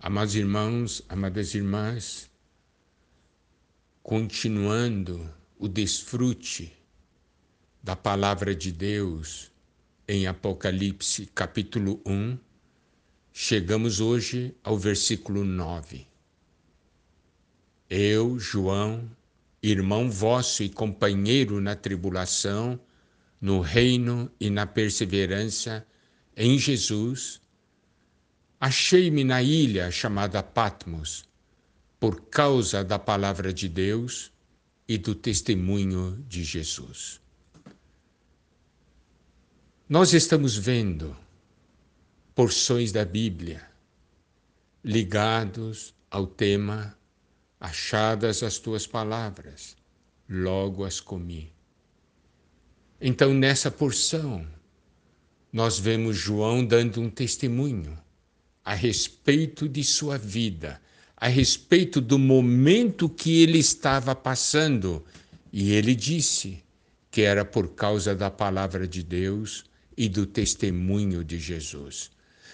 Amados irmãos, amadas irmãs, continuando o desfrute da palavra de Deus em Apocalipse capítulo 1, chegamos hoje ao versículo 9. Eu, João, irmão vosso e companheiro na tribulação, no reino e na perseverança em Jesus, achei-me na ilha chamada Patmos, por causa da palavra de Deus e do testemunho de Jesus. Nós estamos vendo porções da Bíblia ligados ao tema achadas as tuas palavras, logo as comi. Então, nessa porção, nós vemos João dando um testemunho a respeito de sua vida, a respeito do momento que ele estava passando. E ele disse que era por causa da palavra de Deus e do testemunho de Jesus.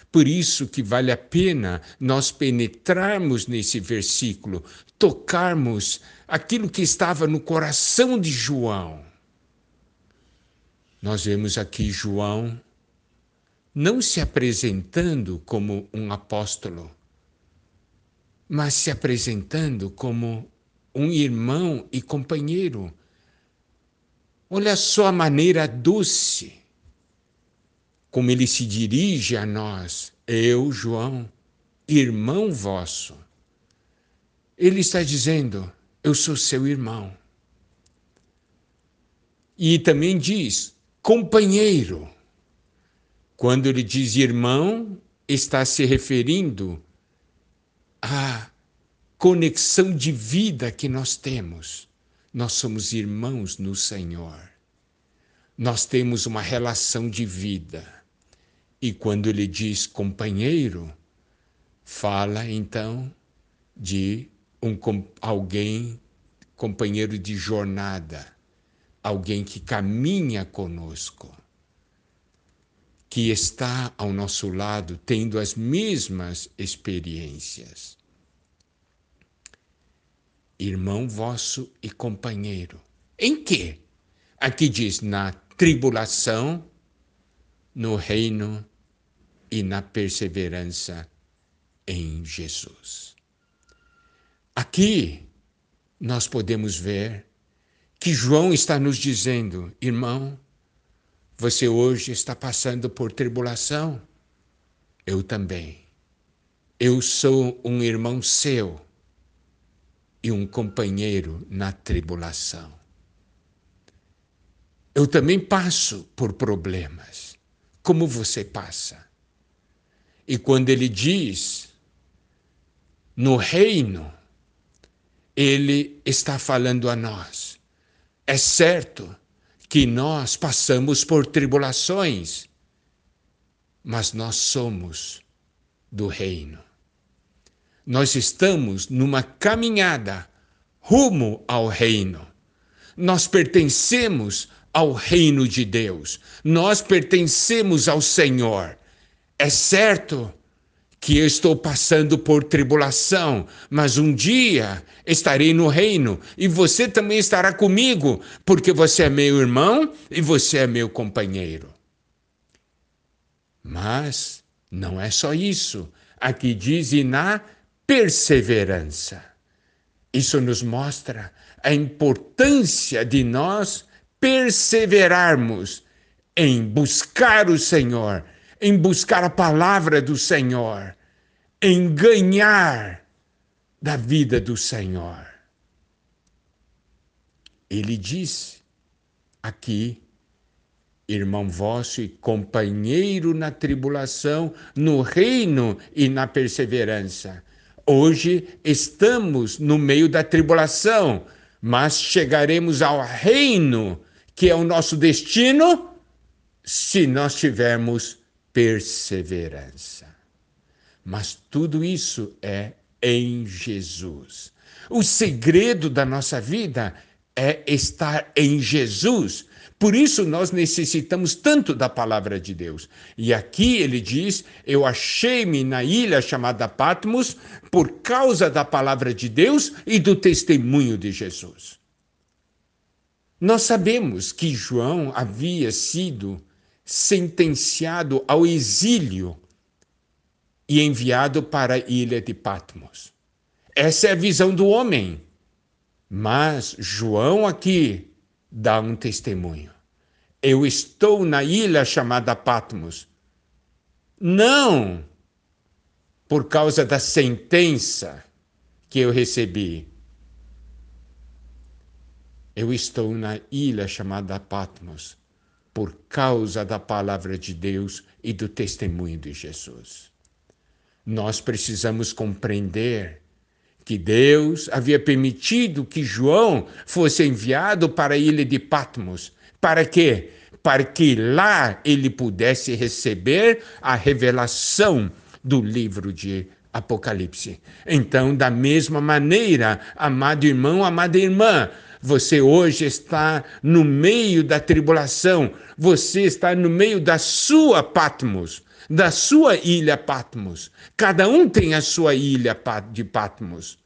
Por isso que vale a pena nós penetrarmos nesse versículo, tocarmos aquilo que estava no coração de João. Nós vemos aqui João não se apresentando como um apóstolo, mas se apresentando como um irmão e companheiro. Olha só a maneira doce como ele se dirige a nós, eu, João, irmão vosso. Ele está dizendo: Eu sou seu irmão. E também diz: companheiro. Quando ele diz irmão, está se referindo à conexão de vida que nós temos. Nós somos irmãos no Senhor. Nós temos uma relação de vida. E quando ele diz companheiro, fala então de um, alguém, companheiro de jornada, alguém que caminha conosco, que está ao nosso lado tendo as mesmas experiências. Irmão vosso e companheiro. Em que? Aqui diz na tribulação, no reino e na perseverança em Jesus. Aqui nós podemos ver que João está nos dizendo, irmão, você hoje está passando por tribulação, eu também. Eu sou um irmão seu e um companheiro na tribulação. Eu também passo por problemas, como você passa. E quando ele diz no reino, ele está falando a nós. É certo que nós passamos por tribulações, mas nós somos do reino. Nós estamos numa caminhada rumo ao reino. Nós pertencemos ao reino de Deus. Nós pertencemos ao Senhor. É certo que eu estou passando por tribulação, mas um dia estarei no reino e você também estará comigo, porque você é meu irmão e você é meu companheiro. Mas não é só isso. Aqui diz e na perseverança. Isso nos mostra a importância de nós perseverarmos em buscar o Senhor em buscar a palavra do Senhor, em ganhar da vida do Senhor. Ele diz aqui, irmão vosso e companheiro na tribulação, no reino e na perseverança. Hoje estamos no meio da tribulação, mas chegaremos ao reino, que é o nosso destino, se nós tivermos perseverança. Mas tudo isso é em Jesus. O segredo da nossa vida é estar em Jesus, Por isso nós necessitamos tanto da palavra de Deus. E aqui ele diz: Eu achei-me na ilha chamada Patmos por causa da palavra de Deus e do testemunho de Jesus. Nós sabemos que João havia sido sentenciado ao exílio e enviado para a ilha de Patmos. Essa é a visão do homem. Mas João aqui dá um testemunho. Eu estou na ilha chamada Patmos. Não por causa da sentença que eu recebi. Eu estou na ilha chamada Patmos por causa da palavra de Deus e do testemunho de Jesus. Nós precisamos compreender que Deus havia permitido que João fosse enviado para a ilha de Patmos. Para quê? Para que lá ele pudesse receber a revelação do livro de Apocalipse. Então, da mesma maneira, amado irmão, amada irmã, você hoje está no meio da tribulação, você está no meio da sua Patmos da sua ilha Patmos. Cada um tem a sua ilha de Patmos.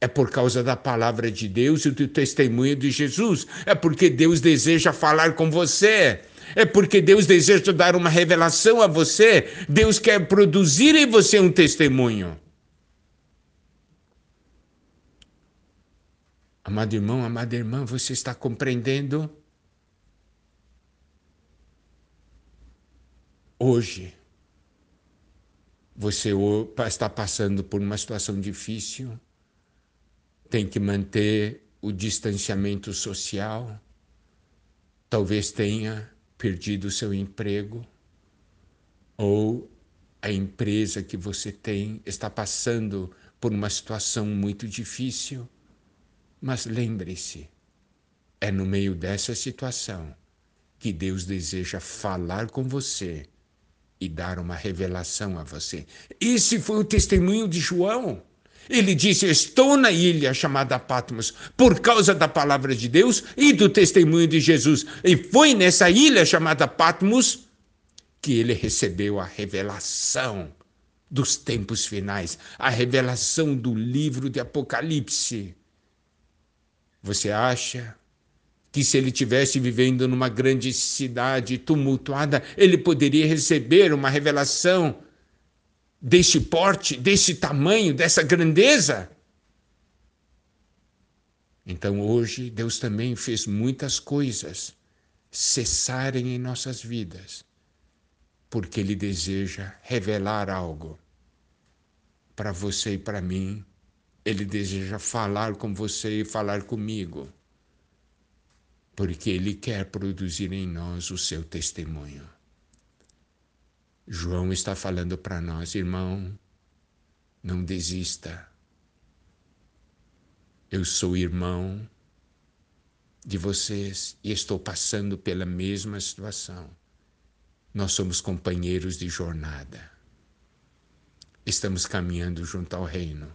É por causa da palavra de Deus e do testemunho de Jesus. É porque Deus deseja falar com você. É porque Deus deseja dar uma revelação a você. Deus quer produzir em você um testemunho. Amado irmão, amada irmã, você está compreendendo? hoje você está passando por uma situação difícil, tem que manter o distanciamento social, talvez tenha perdido o seu emprego, ou a empresa que você tem está passando por uma situação muito difícil. Mas lembre-se, é no meio dessa situação que Deus deseja falar com você e dar uma revelação a você. Esse foi o testemunho de João. Ele disse: Estou na ilha chamada Patmos por causa da palavra de Deus e do testemunho de Jesus. E foi nessa ilha chamada Patmos que ele recebeu a revelação dos tempos finais, a revelação do livro de Apocalipse. Você acha que se ele tivesse vivendo numa grande cidade tumultuada, ele poderia receber uma revelação deste porte, desse tamanho, dessa grandeza. Então hoje Deus também fez muitas coisas cessarem em nossas vidas, porque Ele deseja revelar algo para você e para mim. Ele deseja falar com você e falar comigo porque Ele quer produzir em nós o seu testemunho. João está falando para nós, irmão, não desista. Eu sou irmão de vocês e estou passando pela mesma situação. Nós somos companheiros de jornada. Estamos caminhando junto ao reino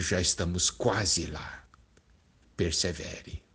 já estamos quase lá. Persevere.